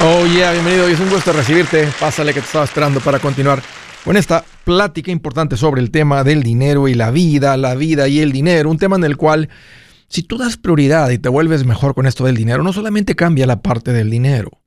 Oh yeah, bienvenido. Es un gusto recibirte. Pásale que te estaba esperando para continuar con esta plática importante sobre el tema del dinero y la vida, la vida y el dinero. Un tema en el cual, si tú das prioridad y te vuelves mejor con esto del dinero, no solamente cambia la parte del dinero,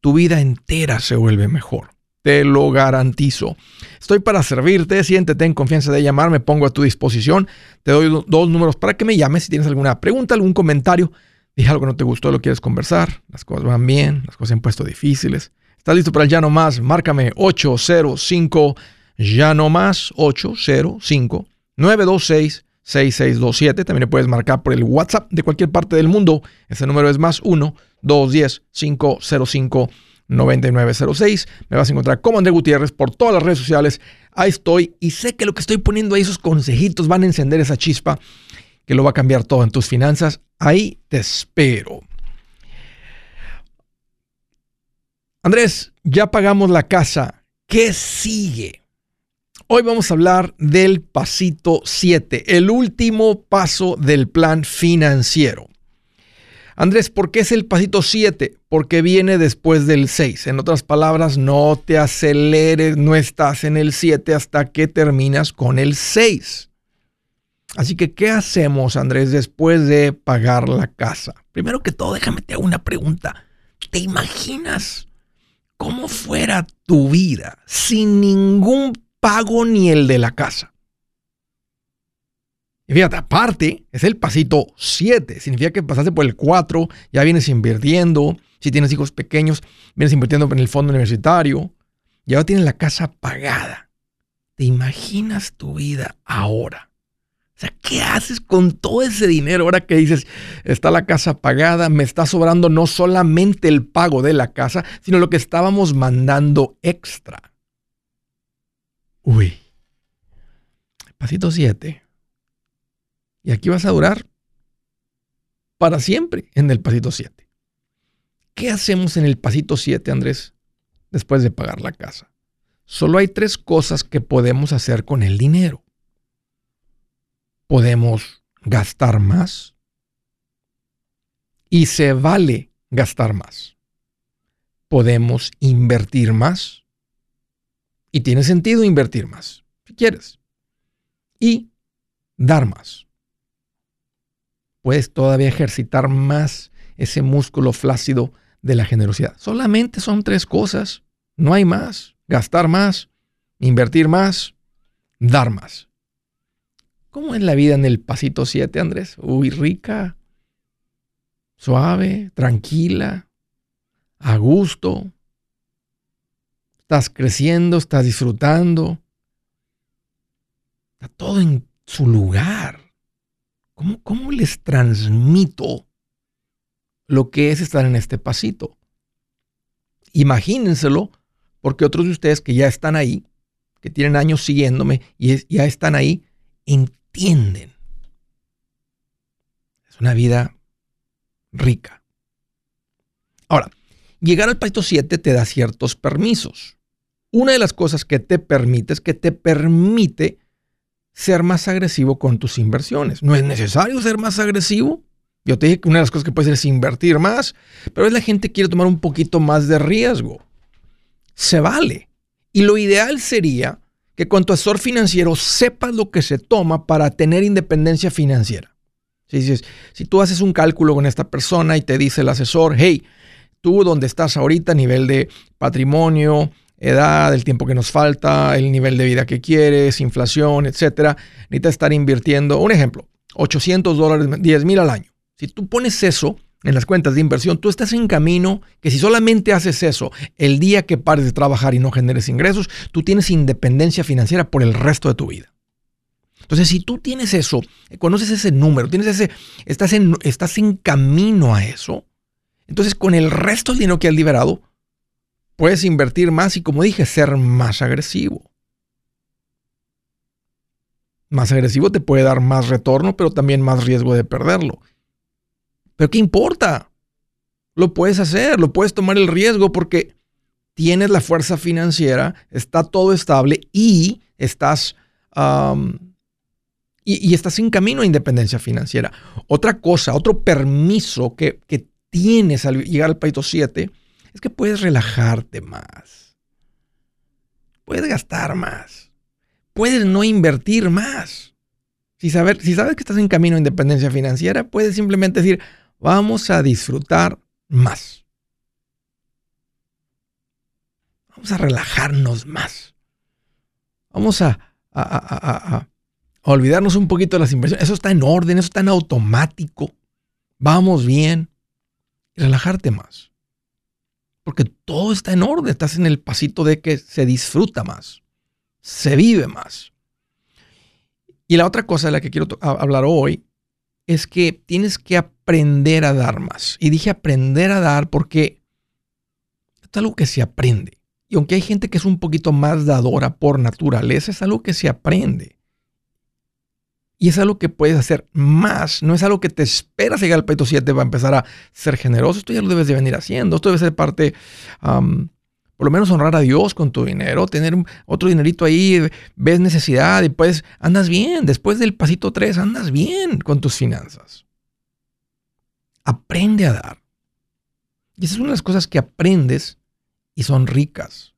tu vida entera se vuelve mejor. Te lo garantizo. Estoy para servirte. Siéntete en confianza de llamar. Me pongo a tu disposición. Te doy dos números para que me llames si tienes alguna pregunta, algún comentario dije algo que no te gustó, lo quieres conversar, las cosas van bien, las cosas se han puesto difíciles. ¿Estás listo para el ya no más? Márcame 805 ya no más 805 926 6627. También le puedes marcar por el WhatsApp de cualquier parte del mundo. Ese número es más 1 210 505 9906. Me vas a encontrar como André Gutiérrez por todas las redes sociales. Ahí estoy y sé que lo que estoy poniendo ahí, esos consejitos van a encender esa chispa que lo va a cambiar todo en tus finanzas. Ahí te espero. Andrés, ya pagamos la casa. ¿Qué sigue? Hoy vamos a hablar del pasito 7, el último paso del plan financiero. Andrés, ¿por qué es el pasito 7? Porque viene después del 6. En otras palabras, no te aceleres, no estás en el 7 hasta que terminas con el 6. Así que, ¿qué hacemos, Andrés, después de pagar la casa? Primero que todo, déjame te hago una pregunta. ¿Te imaginas cómo fuera tu vida sin ningún pago ni el de la casa? Y fíjate, aparte, es el pasito 7. Significa que pasaste por el 4, ya vienes invirtiendo. Si tienes hijos pequeños, vienes invirtiendo en el fondo universitario. Y ahora tienes la casa pagada. ¿Te imaginas tu vida ahora? ¿Qué haces con todo ese dinero ahora que dices, está la casa pagada, me está sobrando no solamente el pago de la casa, sino lo que estábamos mandando extra? Uy, pasito 7. Y aquí vas a durar para siempre en el pasito 7. ¿Qué hacemos en el pasito 7, Andrés, después de pagar la casa? Solo hay tres cosas que podemos hacer con el dinero podemos gastar más y se vale gastar más. Podemos invertir más y tiene sentido invertir más, si quieres. Y dar más. Puedes todavía ejercitar más ese músculo flácido de la generosidad. Solamente son tres cosas, no hay más. Gastar más, invertir más, dar más. ¿Cómo es la vida en el pasito 7, Andrés? Uy, rica, suave, tranquila, a gusto. Estás creciendo, estás disfrutando. Está todo en su lugar. ¿Cómo, ¿Cómo les transmito lo que es estar en este pasito? Imagínenselo, porque otros de ustedes que ya están ahí, que tienen años siguiéndome y ya están ahí, Es una vida rica. Ahora, llegar al pasito 7 te da ciertos permisos. Una de las cosas que te permite es que te permite ser más agresivo con tus inversiones. No es necesario ser más agresivo. Yo te dije que una de las cosas que puedes hacer es invertir más, pero es la gente quiere tomar un poquito más de riesgo. Se vale. Y lo ideal sería que con tu asesor financiero sepas lo que se toma para tener independencia financiera. Si, si tú haces un cálculo con esta persona y te dice el asesor, hey, tú donde estás ahorita, a nivel de patrimonio, edad, el tiempo que nos falta, el nivel de vida que quieres, inflación, etcétera, necesitas estar invirtiendo, un ejemplo, 800 dólares, 10 mil al año. Si tú pones eso, en las cuentas de inversión, tú estás en camino que si solamente haces eso el día que pares de trabajar y no generes ingresos, tú tienes independencia financiera por el resto de tu vida. Entonces, si tú tienes eso, conoces ese número, tienes ese, estás en, estás en camino a eso, entonces con el resto del dinero que has liberado, puedes invertir más y, como dije, ser más agresivo. Más agresivo te puede dar más retorno, pero también más riesgo de perderlo. Pero ¿qué importa? Lo puedes hacer, lo puedes tomar el riesgo porque tienes la fuerza financiera, está todo estable y estás, y, estás en camino a independencia financiera. Otra cosa, otro permiso que, que tienes al llegar al país 7 es que puedes relajarte más. Puedes gastar más. Puedes no invertir más. Si, si sabes que estás en camino a independencia financiera, puedes simplemente decir, vamos a disfrutar más. Vamos a relajarnos más. Vamos a, a, olvidarnos un poquito de las inversiones. Eso está en orden, eso está en automático. Vamos bien. relajarte más. Porque todo está en orden. Estás en el pasito de que se disfruta más. Se vive más. Y la otra cosa de la que quiero hablar hoy es que tienes que aprender a dar más. Y dije aprender a dar porque es algo que se aprende. Y aunque hay gente que es un poquito más dadora por naturaleza, es algo que se aprende. Y es algo que puedes hacer más. No es algo que te esperas llegar al peito 7 para empezar a ser generoso. Esto ya lo debes de venir haciendo. Esto debe ser parte, por lo menos honrar a Dios con tu dinero, tener otro dinerito ahí, ves necesidad y pues andas bien. Después del pasito 3, andas bien con tus finanzas. Aprende a dar. Y esa es una de las cosas que aprendes y son ricas.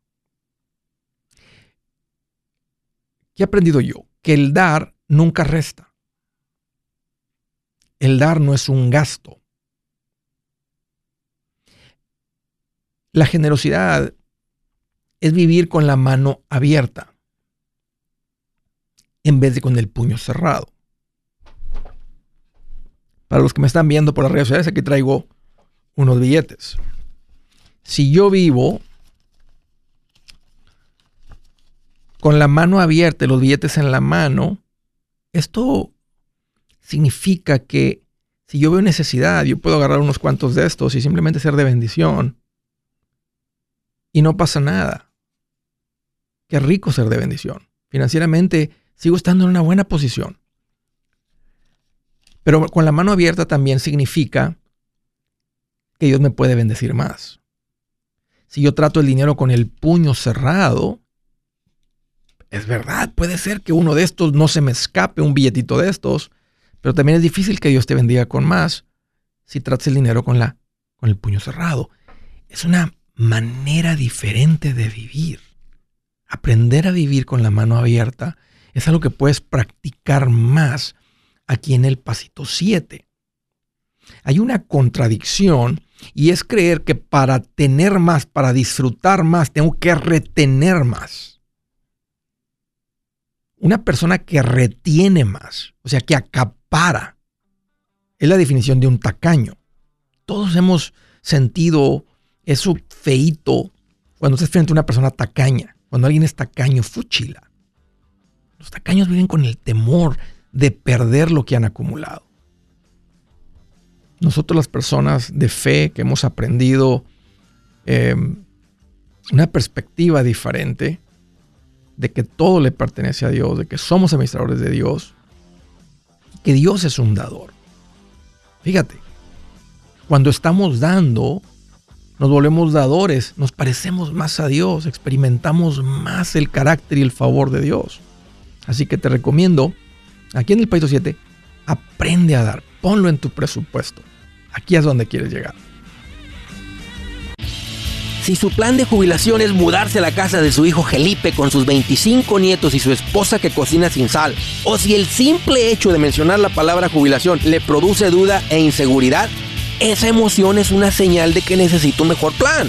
¿Qué he aprendido yo? Que el dar nunca resta. El dar no es un gasto. La generosidad es vivir con la mano abierta en vez de con el puño cerrado. Para los que me están viendo por las redes sociales, aquí traigo unos billetes. Si yo vivo con la mano abierta, los billetes en la mano, esto significa que si yo veo necesidad, yo puedo agarrar unos cuantos de estos y simplemente ser de bendición. Y no pasa nada. Qué rico ser de bendición. Financieramente sigo estando en una buena posición. Pero con la mano abierta también significa que Dios me puede bendecir más. Si yo trato el dinero con el puño cerrado, es verdad, puede ser que uno de estos no se me escape, un billetito de estos, pero también es difícil que Dios te bendiga con más si tratas el dinero con, la, con el puño cerrado. Es una manera diferente de vivir. Aprender a vivir con la mano abierta es algo que puedes practicar más aquí en el pasito 7. Hay una contradicción y es creer que para tener más, para disfrutar más, tengo que retener más una persona que retiene más, o sea, que acapara, es la definición de un tacaño. Todos hemos sentido eso feito cuando estás frente a una persona tacaña, cuando alguien es tacaño, fuchila. Los tacaños viven con el temor de perder lo que han acumulado. Nosotros las personas de fe que hemos aprendido eh, una perspectiva diferente, de que todo le pertenece a Dios, de que somos administradores de Dios, que Dios es un dador. Fíjate, cuando estamos dando, nos volvemos dadores, nos parecemos más a Dios, experimentamos más el carácter y el favor de Dios. Así que te recomiendo, aquí en el Paito 7, aprende a dar, ponlo en tu presupuesto. Aquí es donde quieres llegar. Si su plan de jubilación es mudarse a la casa de su hijo Felipe con sus 25 nietos y su esposa que cocina sin sal, o si el simple hecho de mencionar la palabra jubilación le produce duda e inseguridad, esa emoción es una señal de que necesita un mejor plan.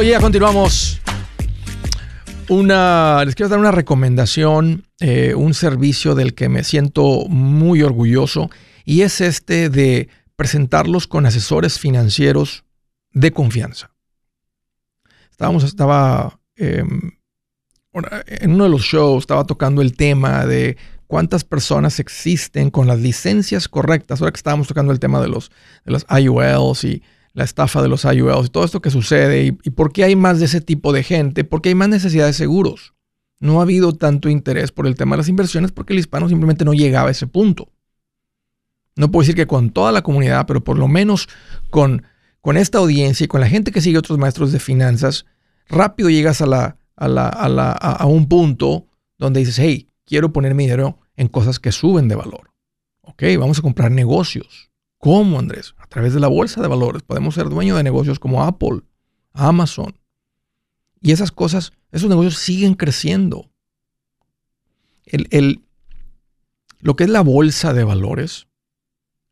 Oye, ya continuamos. Una, les quiero dar una recomendación, eh, un servicio del que me siento muy orgulloso y es este de presentarlos con asesores financieros de confianza. Estábamos, estaba em, en uno de los shows, estaba tocando el tema de cuántas personas existen con las licencias correctas. Ahora que estábamos tocando el tema de los, de los IULs y la estafa de los IULs todo esto que sucede y, por qué hay más de ese tipo de gente, porque hay más necesidad de seguros. No ha habido tanto interés por el tema de las inversiones porque el hispano simplemente no llegaba a ese punto. No puedo decir que con toda la comunidad, pero por lo menos con, con esta audiencia y con la gente que sigue otros maestros de finanzas, rápido llegas a, la, a, la, a, a un punto donde dices, hey, quiero poner mi dinero en cosas que suben de valor. Ok, vamos a comprar negocios. ¿Cómo, Andrés? Través de la bolsa de valores. Podemos ser dueños de negocios como Apple, Amazon. Y esas cosas, esos negocios siguen creciendo. El, lo que es la bolsa de valores,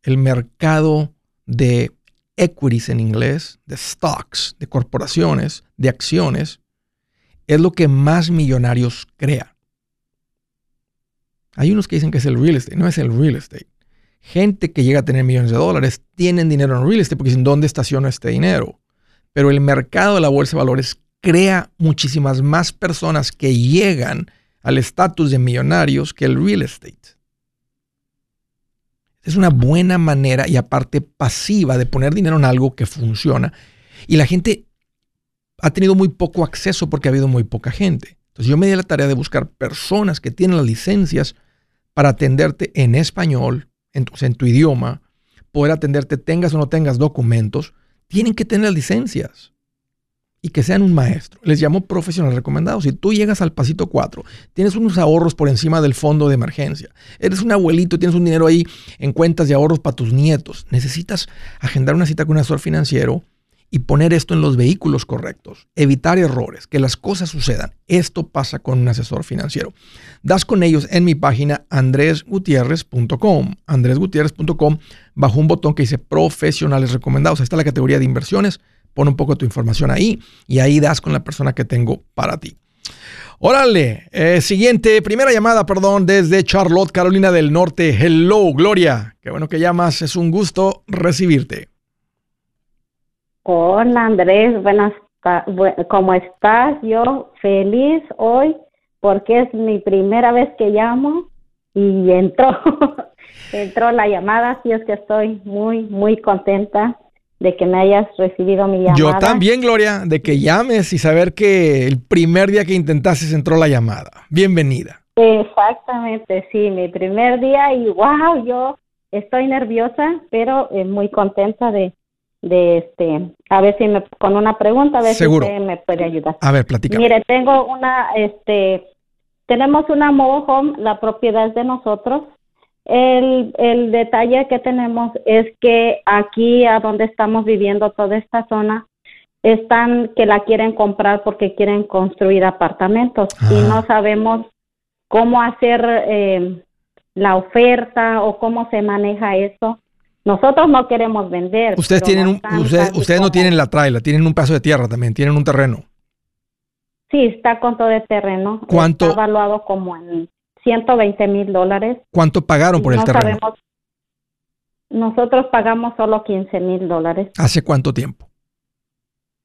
el mercado de equities en inglés, de stocks, de corporaciones, de acciones, es lo que más millonarios crea. Hay unos que dicen que es el real estate, no es el real estate gente que llega a tener millones de dólares tienen dinero en real estate porque dicen, ¿dónde estaciono este dinero? Pero el mercado de la bolsa de valores crea muchísimas más personas que llegan al estatus de millonarios que el real estate. Es una buena manera y aparte pasiva de poner dinero en algo que funciona. Y la gente ha tenido muy poco acceso porque ha habido muy poca gente. Entonces yo me di la tarea de buscar personas que tienen las licencias para atenderte en español, entonces en tu idioma, poder atenderte, tengas o no tengas documentos, tienen que tener licencias y que sean un maestro. Les llamo profesional recomendado. Si tú llegas al pasito 4, tienes unos ahorros por encima del fondo de emergencia, eres un abuelito tienes un dinero ahí en cuentas de ahorros para tus nietos, necesitas agendar una cita con un asesor financiero y poner esto en los vehículos correctos, evitar errores, que las cosas sucedan. Esto pasa con un asesor financiero. Das con ellos en mi página andresgutierrez.com, andresgutierrez.com, bajo un botón que dice profesionales recomendados. Ahí está la categoría de inversiones. Pon un poco de tu información ahí y ahí das con la persona que tengo para ti. Órale, eh, siguiente, primera llamada, perdón, desde Charlotte, Carolina del Norte. Hello, Gloria. Qué bueno que llamas, es un gusto recibirte. Hola Andrés, buenas ¿cómo estás? Yo feliz hoy porque es mi primera vez que llamo y entró, entró la llamada, así es que estoy muy, muy contenta de que me hayas recibido mi llamada. Yo también, Gloria, de que llames y saber que el primer día que intentaste entró la llamada. Bienvenida. Exactamente, sí, mi primer día y wow, yo estoy nerviosa, pero eh, muy contenta de, de este, a ver si me, con una pregunta, a ver si usted me puede ayudar. A ver, platica. Mire, tengo una, este, tenemos una mobile home, la propiedad es de nosotros. El, el detalle que tenemos es que aquí, a donde estamos viviendo, toda esta zona, están que la quieren comprar porque quieren construir apartamentos y no sabemos cómo hacer eh, la oferta o cómo se maneja eso Nosotros no queremos vender. Ustedes tienen un, ustedes, no tienen la traila, tienen un paso de tierra también, tienen un terreno. Sí, está con todo el terreno. ¿Cuánto? Está evaluado como en 120 mil dólares. ¿Cuánto pagaron por el terreno? nosotros pagamos solo 15 mil dólares. ¿Hace cuánto tiempo?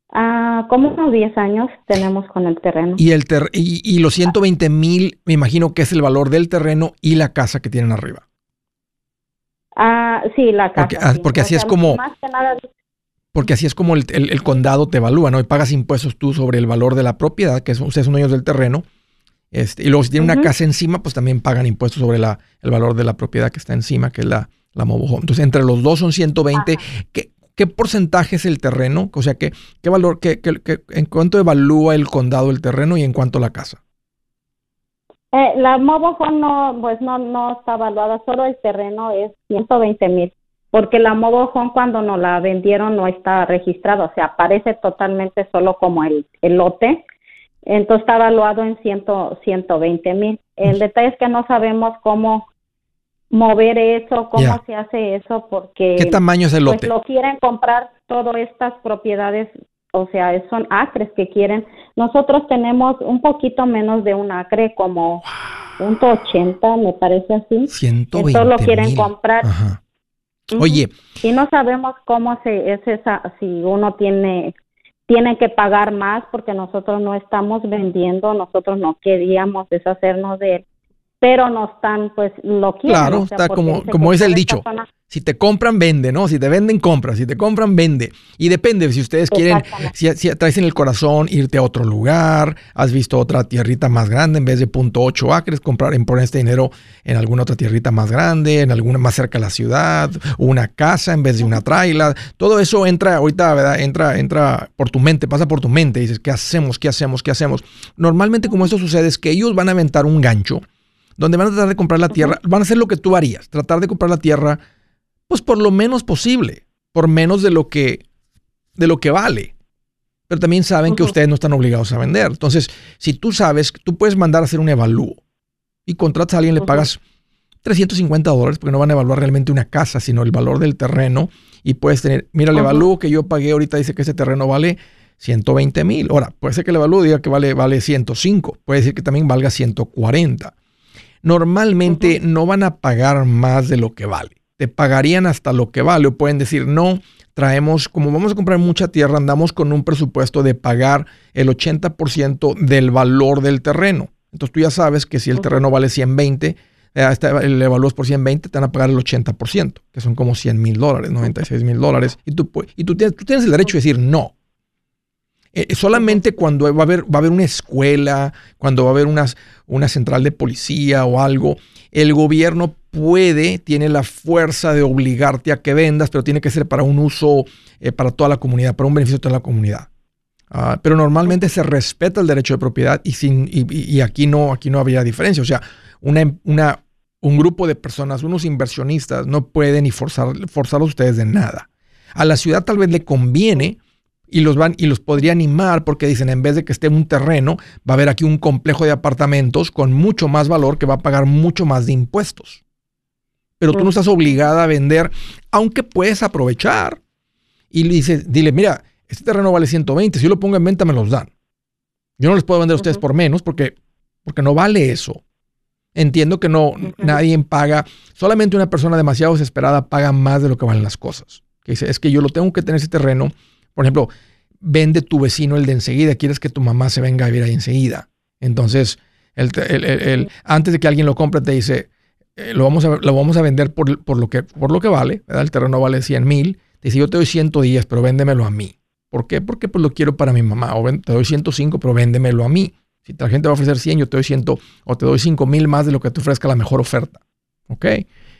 Ah, como unos 10 años tenemos con el terreno. Y, el y, los 120 mil, me imagino que es el valor del terreno y la casa que tienen arriba. Ah, sí, la casa. Porque, así es como... porque así es como el, condado te evalúa, ¿no? Y pagas impuestos tú sobre el valor de la propiedad, que son, ustedes son dueños del terreno. Este, y luego si tienen una casa encima, pues también pagan impuestos sobre la, el valor de la propiedad que está encima, que es la, la mobile Entonces, entre los dos son 120. que ¿Qué porcentaje es el terreno? O sea, ¿qué, qué valor, qué, en cuánto evalúa el condado el terreno y en cuánto la casa? Eh, la mobile home no, pues no, no está evaluada, solo el terreno es 120 mil, porque la mobile home cuando nos la vendieron no está registrada, o sea, aparece totalmente solo como el, el lote, entonces está evaluado en 100, 120 mil. El detalle es que no sabemos cómo mover eso, cómo se hace eso, porque... ¿Qué tamaño es el pues, lote? lo quieren comprar todas estas propiedades, o sea, son acres que quieren. Nosotros tenemos un poquito menos de un acre, como un 80, me parece así. 120 Entonces lo quieren comprar. Oye. Y no sabemos cómo se es esa, si uno tiene tiene que pagar más porque nosotros no estamos vendiendo, nosotros no queríamos deshacernos de él pero no están, pues lo quieren. Claro, está como, como es el dicho. Si te compran, vende, ¿no? Si te venden, compra. Si te compran, vende. Y depende, si ustedes quieren, si, si, traes en el corazón irte a otro lugar, has visto otra tierrita más grande en vez de .8 acres, comprar, en poner este dinero en alguna otra tierrita más grande, en alguna más cerca de la ciudad, una casa en vez de una traila. Todo eso entra ahorita, ¿verdad? Entra, entra por tu mente, pasa por tu mente. Y dices, ¿qué hacemos? ¿Qué hacemos? ¿Qué hacemos? Normalmente como esto sucede es que ellos van a aventar un gancho donde van a tratar de comprar la tierra, van a hacer lo que tú harías, tratar de comprar la tierra, pues por lo menos posible, por menos de lo que, de lo que vale. Pero también saben que ustedes no están obligados a vender. Entonces, si tú sabes, tú puedes mandar a hacer un evalúo y contratas a alguien, le pagas 350 dólares, porque no van a evaluar realmente una casa, sino el valor del terreno. Y puedes tener, mira, el evalúo que yo pagué ahorita dice que ese terreno vale 120 mil. Ahora, puede ser que el evalúo diga que vale, vale 105, puede decir que también valga 140 normalmente no van a pagar más de lo que vale. Te pagarían hasta lo que vale o pueden decir, no, traemos, como vamos a comprar mucha tierra, andamos con un presupuesto de pagar el 80% del valor del terreno. Entonces tú ya sabes que si el terreno vale 120, eh, el evalúas por 120, te van a pagar el 80%, que son como 100 mil dólares, 96 mil dólares. Y, tú, y tú, tienes, tú tienes el derecho de decir no. Eh, solamente cuando va a, haber, va a haber una escuela, cuando va a haber unas, una central de policía o algo, el gobierno puede, tiene la fuerza de obligarte a que vendas, pero tiene que ser para un uso eh, para toda la comunidad, para un beneficio de toda la comunidad. Ah, pero normalmente se respeta el derecho de propiedad y, sin, y, aquí, no, aquí no había diferencia. O sea, una, una, un grupo de personas, unos inversionistas, no pueden ni forzar, forzarlos ustedes de nada. A la ciudad tal vez le conviene y los van y los podría animar porque dicen en vez de que esté un terreno, va a haber aquí un complejo de apartamentos con mucho más valor que va a pagar mucho más de impuestos. Pero tú no estás obligada a vender, aunque puedes aprovechar. Y le dices, dile, mira, este terreno vale 120, si yo lo pongo en venta me los dan. Yo no les puedo vender a ustedes por menos porque, porque no vale eso. Entiendo que no, nadie paga, solamente una persona demasiado desesperada paga más de lo que valen las cosas. Que dice, es que yo lo tengo que tener ese terreno por ejemplo, vende tu vecino el de enseguida, quieres que tu mamá se venga a vivir ahí enseguida. Entonces, el, antes de que alguien lo compre, te dice, eh, lo, vamos a, lo vamos a vender por, lo que, por lo que vale, el terreno vale 100 mil, te dice, yo te doy 110, pero véndemelo a mí. ¿Por qué? Porque pues lo quiero para mi mamá. O te doy 105, pero véndemelo a mí. Si la gente va a ofrecer 100, yo te doy 100 o te doy 5 mil más de lo que te ofrezca la mejor oferta. ¿Ok?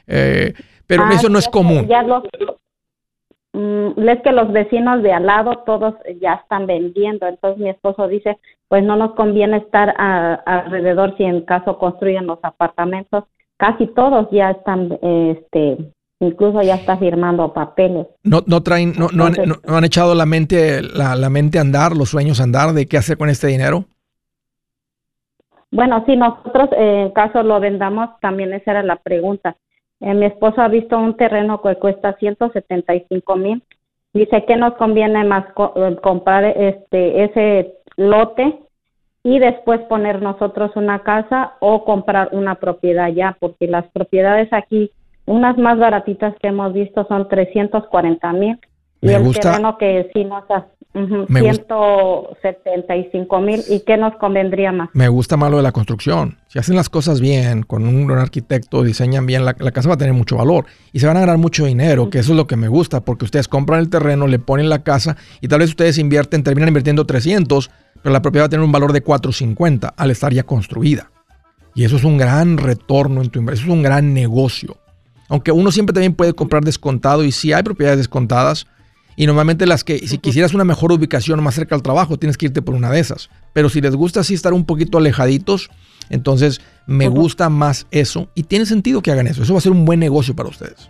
Eh, pero ah, eso no es común. Ya Mm, es que los vecinos de al lado todos ya están vendiendo, entonces mi esposo dice, pues no nos conviene estar alrededor si en caso construyen los apartamentos, casi todos ya están, este, incluso ya está firmando papeles. No, no traen, no, no, han, echado la mente, la, la mente a andar, los sueños a andar de qué hacer con este dinero. Bueno, si nosotros eh, en caso lo vendamos, también esa era la pregunta Eh, mi esposo ha visto un terreno que cuesta 175 mil. Dice que nos conviene más eh, comprar este ese lote y después poner nosotros una casa o comprar una propiedad ya, porque las propiedades aquí, unas más baratitas que hemos visto son 340 mil. Y el terreno que sí nos ha, 175 mil. ¿Y qué nos convendría más? Me gusta más lo de la construcción. Si hacen las cosas bien, con un, arquitecto, diseñan bien, la, casa va a tener mucho valor y se van a ganar mucho dinero, que eso es lo que me gusta, porque ustedes compran el terreno, le ponen la casa y tal vez ustedes invierten, terminan invirtiendo 300 pero la propiedad va a tener un valor de 450 al estar ya construida. Y eso es un gran retorno en tu inversión, es un gran negocio. Aunque uno siempre también puede comprar descontado y si hay propiedades descontadas, y normalmente las que, si quisieras una mejor ubicación más cerca al trabajo, tienes que irte por una de esas. Pero si les gusta así estar un poquito alejaditos, entonces me gusta más eso y tiene sentido que hagan eso. Eso va a ser un buen negocio para ustedes.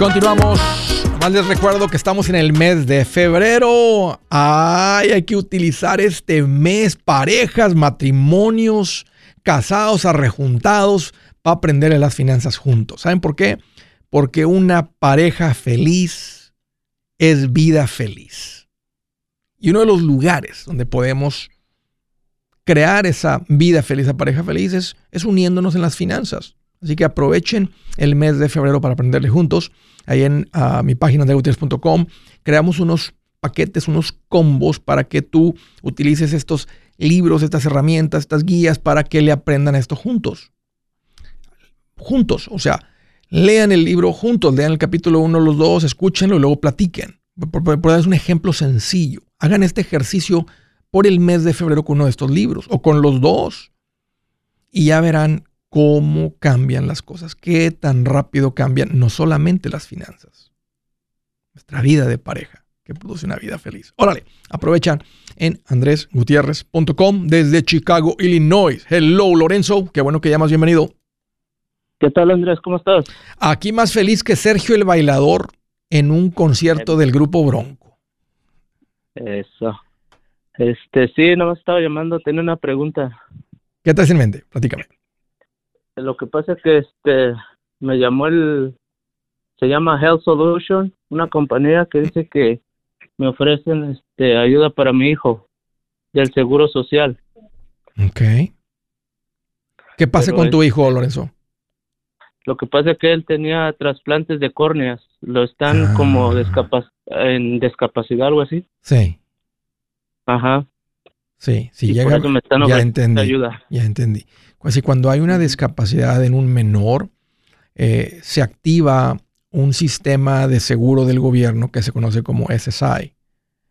Continuamos. Más les recuerdo que estamos en el mes de febrero. Ay, hay que utilizar este mes parejas, matrimonios, casados, arrejuntados, para aprender las finanzas juntos. ¿Saben por qué? Porque una pareja feliz es vida feliz. Y uno de los lugares donde podemos crear esa vida feliz, esa pareja feliz, es, es uniéndonos en las finanzas. Así que aprovechen el mes de febrero para aprenderle juntos. Ahí en mi página de gutiérrez.com creamos unos paquetes, unos combos para que tú utilices estos libros, estas herramientas, estas guías para que le aprendan esto juntos. Juntos, o sea, lean el libro juntos, lean el capítulo 1, los dos, escúchenlo y luego platiquen. Por, por, por, un ejemplo sencillo. Hagan este ejercicio por el mes de febrero con uno de estos libros o con los dos. Y ya verán cómo cambian las cosas, qué tan rápido cambian no solamente las finanzas, nuestra vida de pareja, que produce una vida feliz. Órale, aprovechan en andresgutierrez.com desde Chicago, Illinois. Hello, Lorenzo, qué bueno que llamas, bienvenido. ¿Qué tal, Andrés? ¿Cómo estás? Aquí más feliz que Sergio el bailador en un concierto del grupo Bronco. Eso. Este, sí, no me estaba llamando, tenía una pregunta. ¿Qué te en mente? Platícame. Lo que pasa es que este me llamó el se llama Health Solution, una compañía que dice que me ofrecen este ayuda para mi hijo del seguro social. Ok. ¿Qué pasa con tu hijo, Lorenzo? Lo que pasa es que él tenía trasplantes de córneas, lo están ah. como en discapacidad algo así. Sí. Ajá. Sí, sí, llega, ya entendí, ayuda. Ya entendí. Así cuando hay una discapacidad en un menor, eh, se activa un sistema de seguro del gobierno que se conoce como SSI.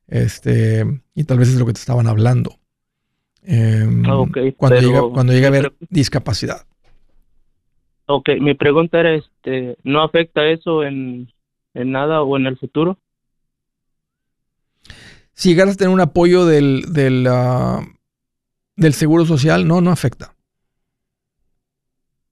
Este, y tal vez es lo que te estaban hablando. Em, ah, cuando, llega, cuando llega a haber discapacidad. Ok, mi pregunta era, este, ¿no afecta eso en, en nada o en el futuro? Si llegaras a tener un apoyo del, del, ah, del seguro social, no, no afecta.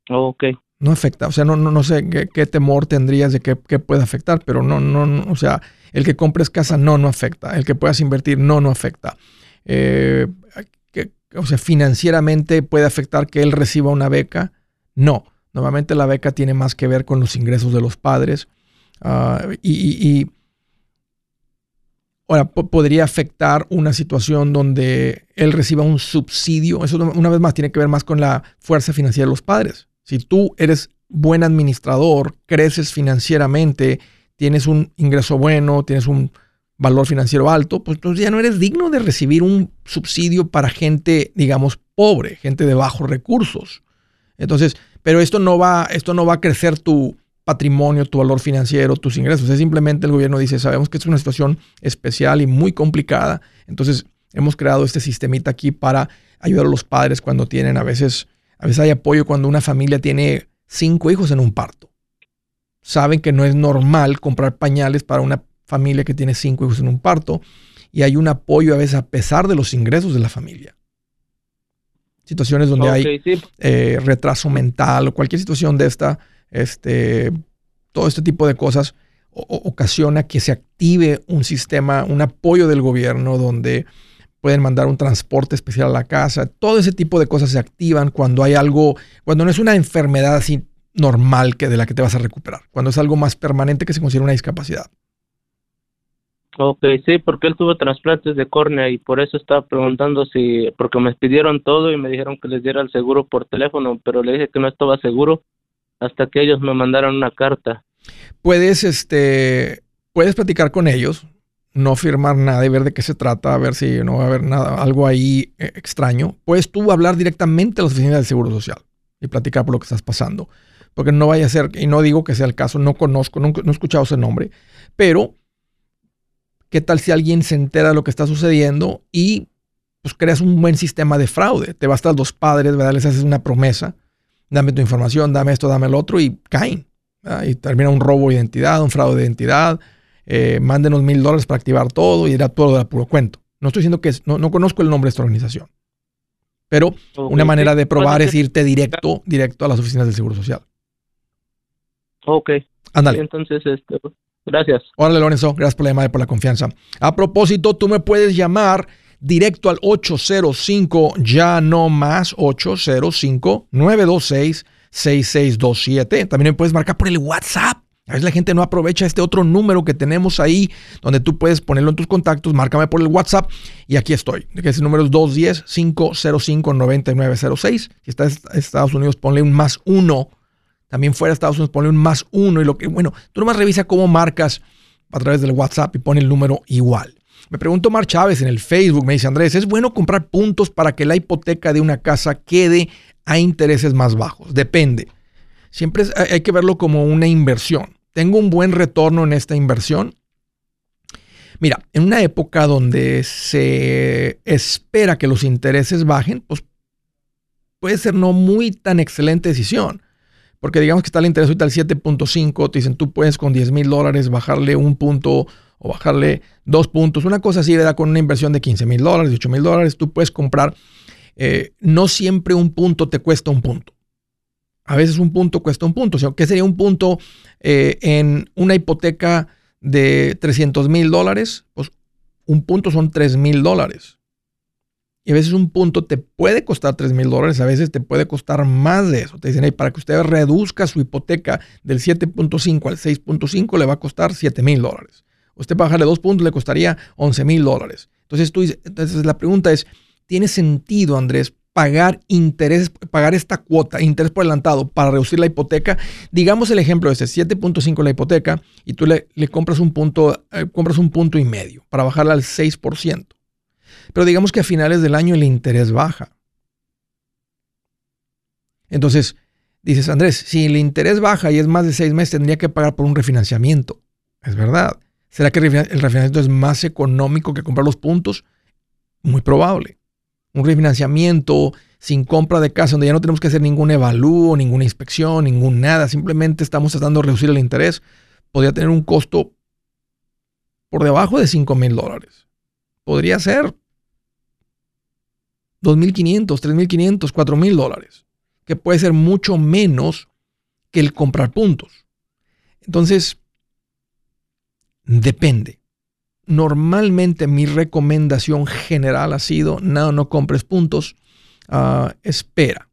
Oh, ok. No afecta, o sea, no, no, no sé qué, temor tendrías de que, pueda afectar, pero no, no, o sea, el que compres casa no, no afecta, el que puedas invertir no, no afecta. Eh, o sea, financieramente puede afectar que él reciba una beca. No, normalmente la beca tiene más que ver con los ingresos de los padres. Ah, y, ahora podría afectar una situación donde él reciba un subsidio. Eso una vez más tiene que ver más con la fuerza financiera de los padres. Si tú eres buen administrador, creces financieramente, tienes un ingreso bueno, tienes un valor financiero alto, pues entonces ya no eres digno de recibir un subsidio para gente, digamos, pobre, gente de bajos recursos. Entonces, pero esto no va, esto no va a crecer tu patrimonio, tu valor financiero, tus ingresos. Es simplemente el gobierno dice, sabemos que es una situación especial y muy complicada. Entonces, hemos creado este sistemita aquí para ayudar a los padres cuando tienen, a veces, a veces hay apoyo cuando una familia tiene cinco hijos en un parto. Saben que no es normal comprar pañales para una familia que tiene cinco hijos en un parto y hay un apoyo a veces a pesar de los ingresos de la familia. Situaciones donde hay eh, retraso mental o cualquier situación de esta, este, todo este tipo de cosas ocasiona que se active un sistema, un apoyo del gobierno donde pueden mandar un transporte especial a la casa. Todo ese tipo de cosas se activan cuando hay algo, cuando no es una enfermedad así normal que de la que te vas a recuperar, cuando es algo más permanente que se considera una discapacidad. Ok, sí, porque él tuvo trasplantes de córnea y por eso estaba preguntando si, porque me pidieron todo y me dijeron que les diera el seguro por teléfono, pero le dije que no estaba seguro hasta que ellos me mandaron una carta. Puedes, este, puedes platicar con ellos, no firmar nada y ver de qué se trata, a ver si no va a haber nada, algo ahí eh, extraño. Puedes tú hablar directamente a la oficina del Seguro Social y platicar por lo que estás pasando. Porque no vaya a ser, y no digo que sea el caso, no conozco, no he escuchado ese nombre, pero ¿Qué tal si alguien se entera de lo que está sucediendo y pues creas un buen sistema de fraude? Te vas a los padres, ¿verdad? Les haces una promesa, dame tu información, dame esto, dame lo otro y caen. Y termina un robo de identidad, un fraude de identidad, eh, mándenos mil dólares para activar todo y era todo de puro cuento. No estoy diciendo que es, no, conozco el nombre de esta organización. Pero una manera de probar es irte directo, directo a las oficinas del Seguro Social. Ok. Ándale. Entonces, este, Gracias. Órale, Lorenzo. Gracias por la llamada y por la confianza. A propósito, tú me puedes llamar directo al 805 ya no más 805 926 6627. También puedes marcar por el WhatsApp. A veces la gente no aprovecha este otro número que tenemos ahí, donde tú puedes ponerlo en tus contactos, márcame por el WhatsApp y aquí estoy. Ese número es 210-505-9906. Si estás en Estados Unidos, ponle un más uno también fuera de Estados Unidos, ponle un más uno y lo que, bueno, tú nomás revisa cómo marcas a través del WhatsApp y pone el número igual. Me pregunto Mar Chávez en el Facebook, me dice Andrés, ¿es bueno comprar puntos para que la hipoteca de una casa quede a intereses más bajos? Depende. Siempre hay que verlo como una inversión. ¿Tengo un buen retorno en esta inversión? Mira, en una época donde se espera que los intereses bajen, pues puede ser no muy tan excelente decisión. Porque digamos que está el interés ahorita al 7.5, te dicen tú puedes con 10 mil dólares bajarle un punto o bajarle dos puntos, una cosa así, ¿verdad? Con una inversión de 15 mil dólares, 18 mil dólares, tú puedes comprar. Eh, no siempre un punto te cuesta un punto. A veces un punto cuesta un punto. ¿Qué sería un punto eh, en una hipoteca de 300 mil dólares? Pues un punto son 3 mil dólares. Y a veces un punto te puede costar 3 mil dólares, a veces te puede costar más de eso. Te dicen, para que usted reduzca su hipoteca del 7.5 al 6.5 le va a costar 7 mil dólares. Usted para bajarle dos puntos le costaría 11 mil dólares. Entonces, tú, entonces la pregunta es, ¿tiene sentido, Andrés, pagar interés, pagar esta cuota, interés por adelantado para reducir la hipoteca? Digamos el ejemplo de ese 7.5 la hipoteca y tú le, compras un punto, eh, compras un punto y medio para bajarla al 6%. Pero digamos que a finales del año el interés baja. Entonces, dices, Andrés, si el interés baja y es más de seis meses, tendría que pagar por un refinanciamiento. Es verdad. ¿Será que el refinanciamiento es más económico que comprar los puntos? Muy probable. Un refinanciamiento sin compra de casa, donde ya no tenemos que hacer ningún evalúo, ninguna inspección, ningún nada, simplemente estamos tratando de reducir el interés, podría tener un costo por debajo de 5 mil dólares. Podría ser 2.500, 3.500, 4.000 dólares, que puede ser mucho menos que el comprar puntos. Entonces, depende. normalmente mi recomendación general ha sido, no, no compres puntos, ah, espera.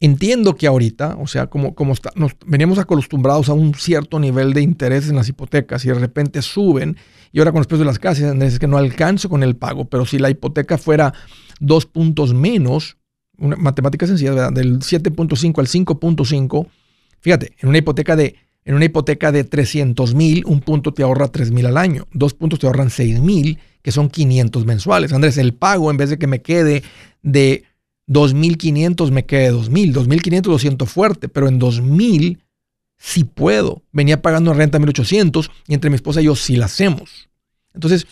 Entiendo que ahorita, o sea, como, como está, nos veníamos acostumbrados a un cierto nivel de interés en las hipotecas y de repente suben, y ahora con los precios de las casas es que no alcanzo con el pago, pero si la hipoteca fuera dos puntos menos, una matemática sencilla, del 7.5 al 5.5, fíjate, en una hipoteca de en una hipoteca de 300 mil, un punto te ahorra 3 mil al año, dos puntos te ahorran 6 mil, que son 500 mensuales. Andrés, el pago en vez de que me quede de 2.500, me quede 2.000. 2.500 lo siento fuerte, pero en 2.000 sí puedo. Venía pagando renta 1.800 y entre mi esposa y yo sí la hacemos. Entonces,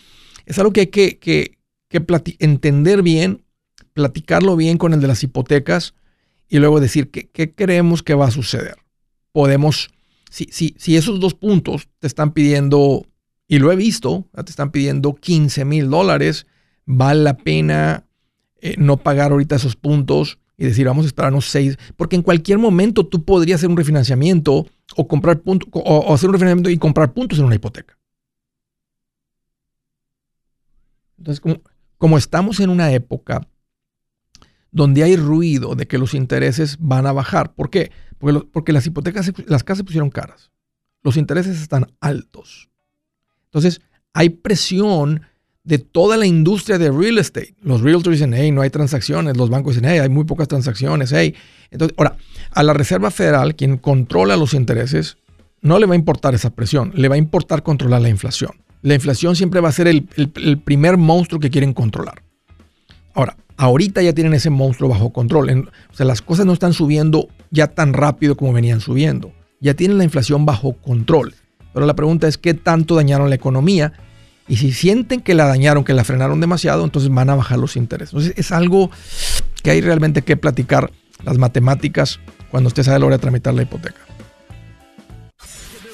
es algo que hay que, que, entender bien, platicarlo bien con el de las hipotecas y luego decir qué, qué creemos que va a suceder. Podemos si, esos dos puntos te están pidiendo, y lo he visto, te están pidiendo 15 mil dólares, vale la pena eh, no pagar ahorita esos puntos y decir, vamos a esperarnos seis, porque en cualquier momento tú podrías hacer un refinanciamiento o comprar puntos, o, hacer un refinanciamiento y comprar puntos en una hipoteca. Entonces, como estamos en una época donde hay ruido de que los intereses van a bajar, ¿por qué? Porque, las hipotecas, las casas se pusieron caras. Los intereses están altos. Entonces, hay presión de toda la industria de real estate. Los realtors dicen, hey, no hay transacciones. Los bancos dicen, hey, hay muy pocas transacciones. Hey. Entonces, ahora, a la Reserva Federal, quien controla los intereses, no le va a importar esa presión. Le va a importar controlar la inflación. La inflación siempre va a ser el, el primer monstruo que quieren controlar. Ahora, ahorita ya tienen ese monstruo bajo control. o sea, las cosas no están subiendo ya tan rápido como venían subiendo. Ya tienen la inflación bajo control. Pero la pregunta es qué tanto dañaron la economía. Y si sienten que la dañaron, que la frenaron demasiado, entonces van a bajar los intereses. Entonces es algo que hay realmente que platicar las matemáticas cuando usted sabe la hora de tramitar la hipoteca.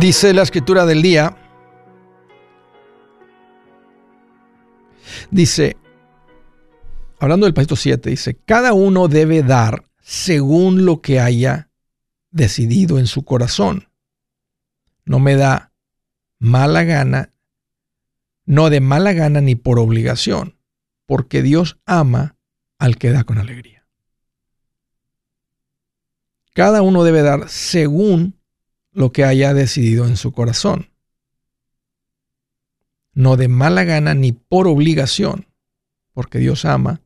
Dice la escritura del día, dice, hablando del pasito 7, dice, cada uno debe dar según lo que haya decidido en su corazón. No me da mala gana, no de mala gana ni por obligación, porque Dios ama al que da con alegría. Cada uno debe dar según lo que haya decidido en su corazón. No de mala gana ni por obligación, porque Dios ama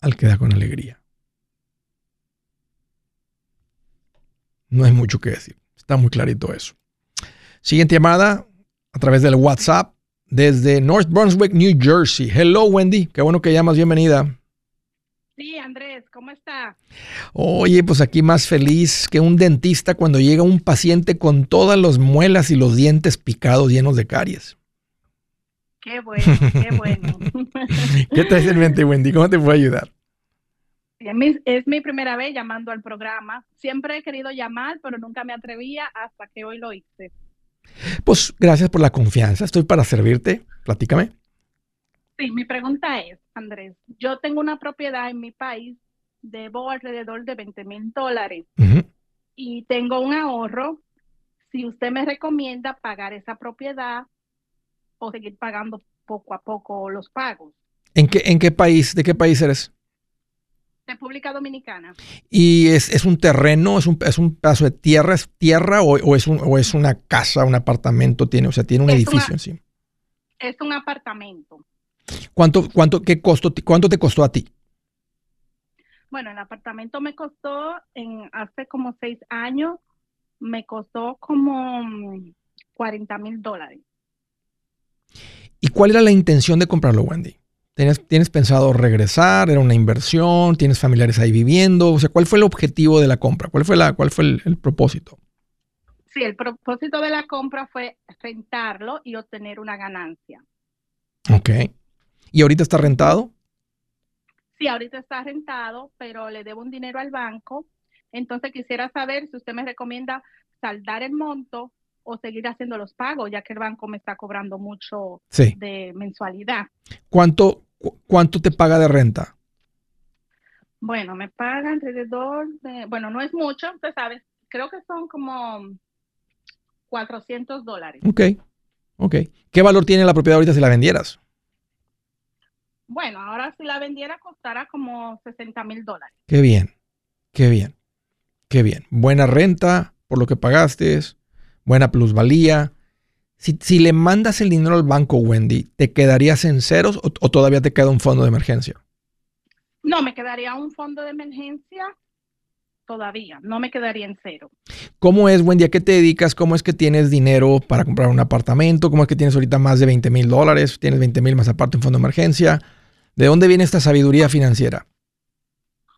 al que da con alegría. No hay mucho que decir. Está muy clarito eso. Siguiente llamada a través del WhatsApp desde North Brunswick, New Jersey. Hello, Wendy. Qué bueno que llamas. Bienvenida. Sí, Andrés, ¿cómo está? Oye, pues aquí más feliz que un dentista cuando llega un paciente con todas las muelas y los dientes picados llenos de caries. Qué bueno, qué bueno. ¿Qué traes en mente, Wendy? ¿Cómo te puedo ayudar? Es mi primera vez llamando al programa. Siempre he querido llamar, pero nunca me atrevía hasta que hoy lo hice. Pues gracias por la confianza. Estoy para servirte. Platícame. Sí, mi pregunta es, Andrés, yo tengo una propiedad en mi país, debo alrededor de 20 mil dólares y tengo un ahorro. Si usted me recomienda pagar esa propiedad o seguir pagando poco a poco los pagos. ¿En qué, en qué país, de qué país eres? República Dominicana. ¿Y es, un terreno, es un, es un pedazo de tierra, es tierra o, es, un, o es una casa, un apartamento, tiene, o sea, tiene un edificio encima? Es un apartamento. ¿Cuánto, cuánto, qué costo, cuánto te costó a ti? Bueno, el apartamento me costó en hace como seis años, me costó como 40 mil dólares. ¿Y cuál era la intención de comprarlo, Wendy? ¿Tienes, pensado regresar? ¿Era una inversión? ¿Tienes familiares ahí viviendo? O sea, ¿cuál fue el objetivo de la compra? ¿Cuál fue, la, cuál fue el, propósito? Sí, el propósito de la compra fue rentarlo y obtener una ganancia. Ok. ¿Y ahorita está rentado? Sí, ahorita está rentado, pero le debo un dinero al banco. Entonces quisiera saber si usted me recomienda saldar el monto o seguir haciendo los pagos, ya que el banco me está cobrando mucho de mensualidad. ¿Cuánto, ¿Cuánto te paga de renta? Bueno, me paga alrededor de, bueno, no es mucho, usted sabe, creo que son como 400 dólares. Ok, ok. ¿Qué valor tiene la propiedad ahorita si la vendieras? Bueno, ahora si la vendiera costará como 60 mil dólares. Qué bien, qué bien, qué bien. Buena renta por lo que pagaste, buena plusvalía. Si, le mandas el dinero al banco, Wendy, ¿te quedarías en ceros o, todavía te queda un fondo de emergencia? No, me quedaría un fondo de emergencia todavía, no me quedaría en cero. ¿Cómo es, Wendy? ¿A qué te dedicas? ¿Cómo es que tienes dinero para comprar un apartamento? ¿Cómo es que tienes ahorita más de 20 mil dólares? ¿Tienes 20 mil más aparte un fondo de emergencia? ¿De dónde viene esta sabiduría financiera?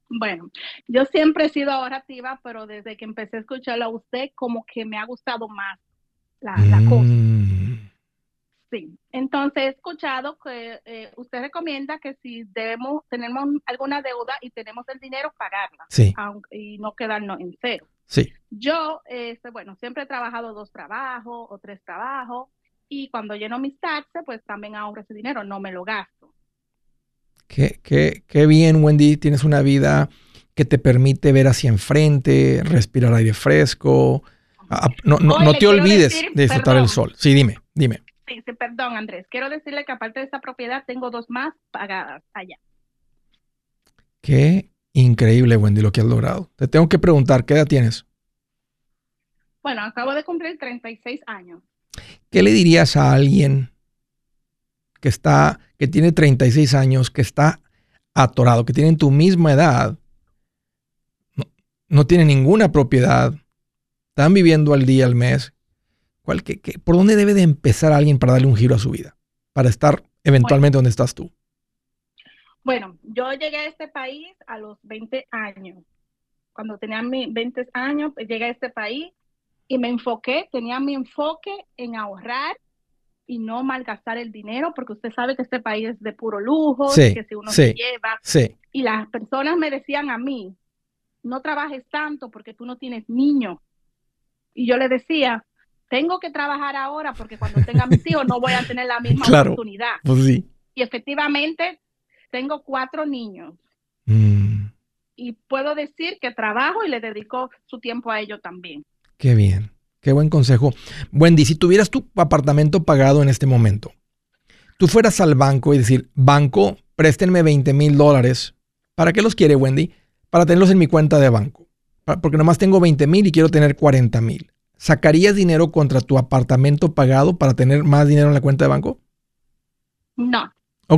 Bueno, yo siempre he sido ahorrativa, pero desde que empecé a escucharlo a usted, como que me ha gustado más la, cosa. Mm. Sí, entonces he escuchado que eh, usted recomienda que si debemos, tenemos alguna deuda y tenemos el dinero, pagarla. Sí. y no quedarnos en cero. Sí. Yo, este, bueno, siempre he trabajado dos trabajos o tres trabajos y cuando lleno mis taxes, pues también ahorro ese dinero, no me lo gasto. Qué, qué, qué bien, Wendy, tienes una vida que te permite ver hacia enfrente, respirar aire fresco, no, no, te olvides de disfrutar el sol. Sí, dime, dime. Sí, sí, perdón, Andrés. Quiero decirle que aparte de esta propiedad, tengo dos más pagadas allá. Qué increíble, Wendy, lo que has logrado. Te tengo que preguntar, ¿qué edad tienes? Bueno, acabo de cumplir 36 años. ¿Qué le dirías a alguien que está, que tiene 36 años, que está atorado, que tiene tu misma edad, no, no tiene ninguna propiedad, están viviendo al día, al mes. ¿Cuál, ¿Por dónde debe de empezar alguien para darle un giro a su vida? Para estar eventualmente donde estás tú. Bueno, yo llegué a este país a los 20 años. Cuando tenía mis 20 años, pues, llegué a este país y me enfoqué, tenía mi enfoque en ahorrar y no malgastar el dinero, porque usted sabe que este país es de puro lujo, que si uno se lleva. Y las personas me decían a mí, no trabajes tanto porque tú no tienes niños. Y yo le decía, tengo que trabajar ahora porque cuando tenga mis hijos no voy a tener la misma oportunidad. Pues sí. Y efectivamente, tengo cuatro niños. Mm. Y puedo decir que trabajo y le dedico su tiempo a ellos también. Qué bien, qué buen consejo. Wendy, si tuvieras tu apartamento pagado en este momento, tú fueras al banco y decir, banco, préstenme 20 mil dólares. ¿Para qué los quiere Wendy? Para tenerlos en mi cuenta de banco porque nomás tengo 20 mil y quiero tener 40 mil. ¿Sacarías dinero contra tu apartamento pagado para tener más dinero en la cuenta de banco? No.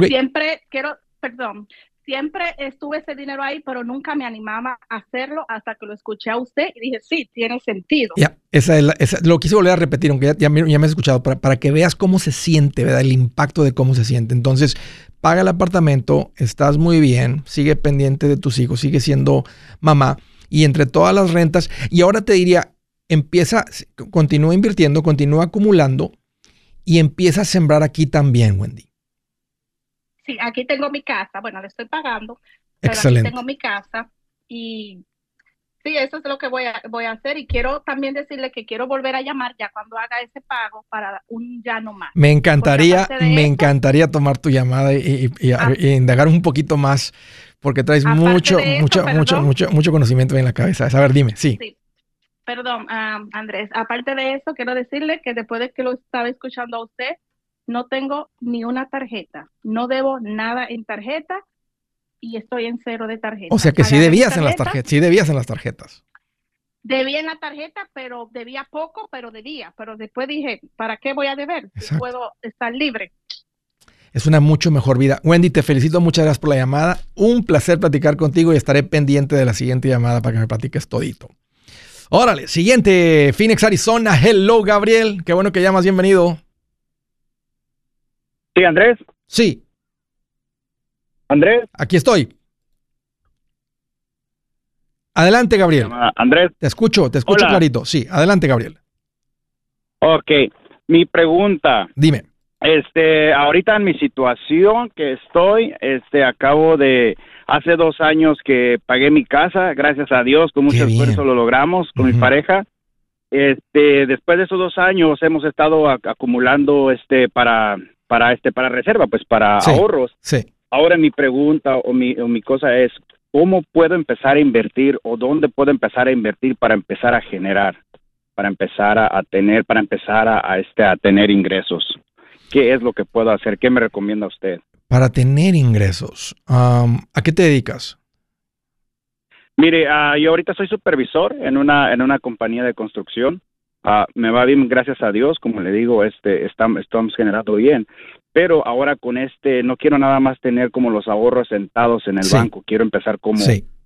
Siempre quiero, perdón, siempre estuve ese dinero ahí, pero nunca me animaba a hacerlo hasta que lo escuché a usted y dije, sí, tiene sentido. Ya, esa es lo quise volver a repetir, aunque ya, me, has escuchado, para, para, que veas cómo se siente, ¿verdad? El impacto de cómo se siente. Entonces, paga el apartamento, estás muy bien, sigue pendiente de tus hijos, sigue siendo mamá y entre todas las rentas. Y ahora te diría, empieza, continúa invirtiendo, continúa acumulando y empieza a sembrar aquí también, Wendy. Sí, aquí tengo mi casa, bueno, le estoy pagando, pero Excelente. aquí tengo mi casa y sí, eso es lo que voy a, voy a hacer y quiero también decirle que quiero volver a llamar ya cuando haga ese pago para un ya no más. Me encantaría, me encantaría tomar tu llamada y, ah. y indagar un poquito más porque traes mucho, mucho, mucho, mucho, mucho conocimiento en la cabeza. A ver, dime, sí. Perdón, Andrés, aparte de eso, quiero decirle que después de que lo estaba escuchando a usted, no tengo ni una tarjeta, no debo nada en tarjeta y estoy en cero de tarjeta. O sea que sí debías en las tarjetas, sí debías en las tarjetas. Debía en la tarjeta, pero debía poco, pero debía. Pero después dije, ¿para qué voy a deber? puedo estar libre. Es una mucho mejor vida. Wendy, te felicito, muchas gracias por la llamada. Un placer platicar contigo y estaré pendiente de la siguiente llamada para que me platiques todito. Órale, siguiente, Phoenix, Arizona. Hello, Gabriel. Qué bueno que llamas, bienvenido. Sí, Andrés. Sí. Andrés. Aquí estoy. Adelante, Gabriel. Andrés. Te escucho, te escucho clarito. Sí, adelante, Gabriel. Ok, mi pregunta. Dime. Este, ahorita en mi situación que estoy, este, acabo de, hace dos años que pagué mi casa, gracias a Dios, con mucho esfuerzo lo logramos con mi pareja. Este, después de esos dos años hemos estado acumulando, este, para, para, este, para reserva, pues para ahorros. Sí. Ahora mi pregunta o mi, o mi cosa es, ¿cómo puedo empezar a invertir o dónde puedo empezar a invertir para empezar a generar, para empezar a, tener, para empezar a, este, a tener ingresos? ¿Qué es lo que puedo hacer? ¿Qué me recomienda usted? Para tener ingresos, ¿a qué te dedicas? Mire, uh, yo ahorita soy supervisor en una, en una compañía de construcción. Uh, me va bien, gracias a Dios, como le digo, este, estamos, estamos generando bien pero ahora con este no quiero nada más tener como los ahorros sentados en el banco, quiero empezar como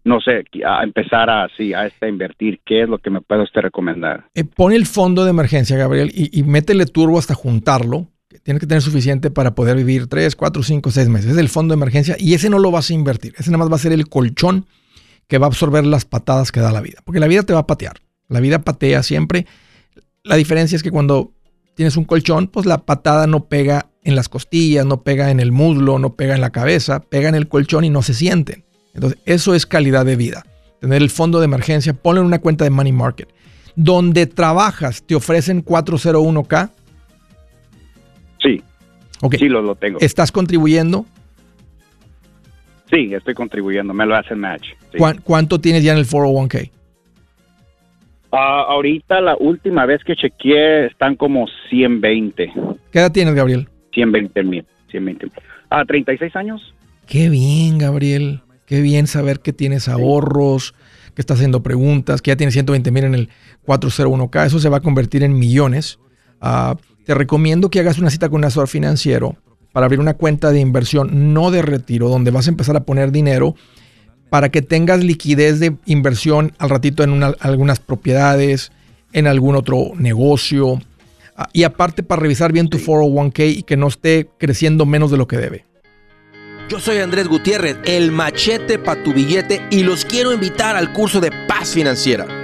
no sé, a empezar a, así, a este, invertir. ¿Qué es lo que me puede usted recomendar? Eh, pone el fondo de emergencia, Gabriel, y, métele turbo hasta juntarlo. Tienes que tener suficiente para poder vivir 3, 4, 5, 6 meses. Es el fondo de emergencia y ese no lo vas a invertir. Ese nada más va a ser el colchón que va a absorber las patadas que da la vida. Porque la vida te va a patear. La vida patea siempre. La diferencia es que cuando tienes un colchón, pues la patada no pega en las costillas, no pega en el muslo, no pega en la cabeza, pega en el colchón y no se sienten. Entonces, eso es calidad de vida. Tener el fondo de emergencia, ponlo en una cuenta de Money Market. Donde trabajas, ¿te ofrecen 401k? Sí. Okay. Sí, lo, lo tengo. ¿Estás contribuyendo? Sí, estoy contribuyendo, me lo hacen match. ¿Cuánto tienes ya en el 401k? Ah, ahorita la última vez que chequeé están como 120. ¿Qué edad tienes, Gabriel? 120 mil. 120 mil. Ah, 36 años. Qué bien, Gabriel. Qué bien saber que tienes ahorros, que estás haciendo preguntas, que ya tienes 120 mil en el 401k. Eso se va a convertir en millones. Ah, te recomiendo que hagas una cita con un asesor financiero para abrir una cuenta de inversión, no de retiro, donde vas a empezar a poner dinero para que tengas liquidez de inversión al ratito en algunas propiedades, en algún otro negocio. Ah, y aparte para revisar bien tu 401k y que no esté creciendo menos de lo que debe. Yo soy Andrés Gutiérrez, el machete para tu billete y los quiero invitar al curso de paz financiera.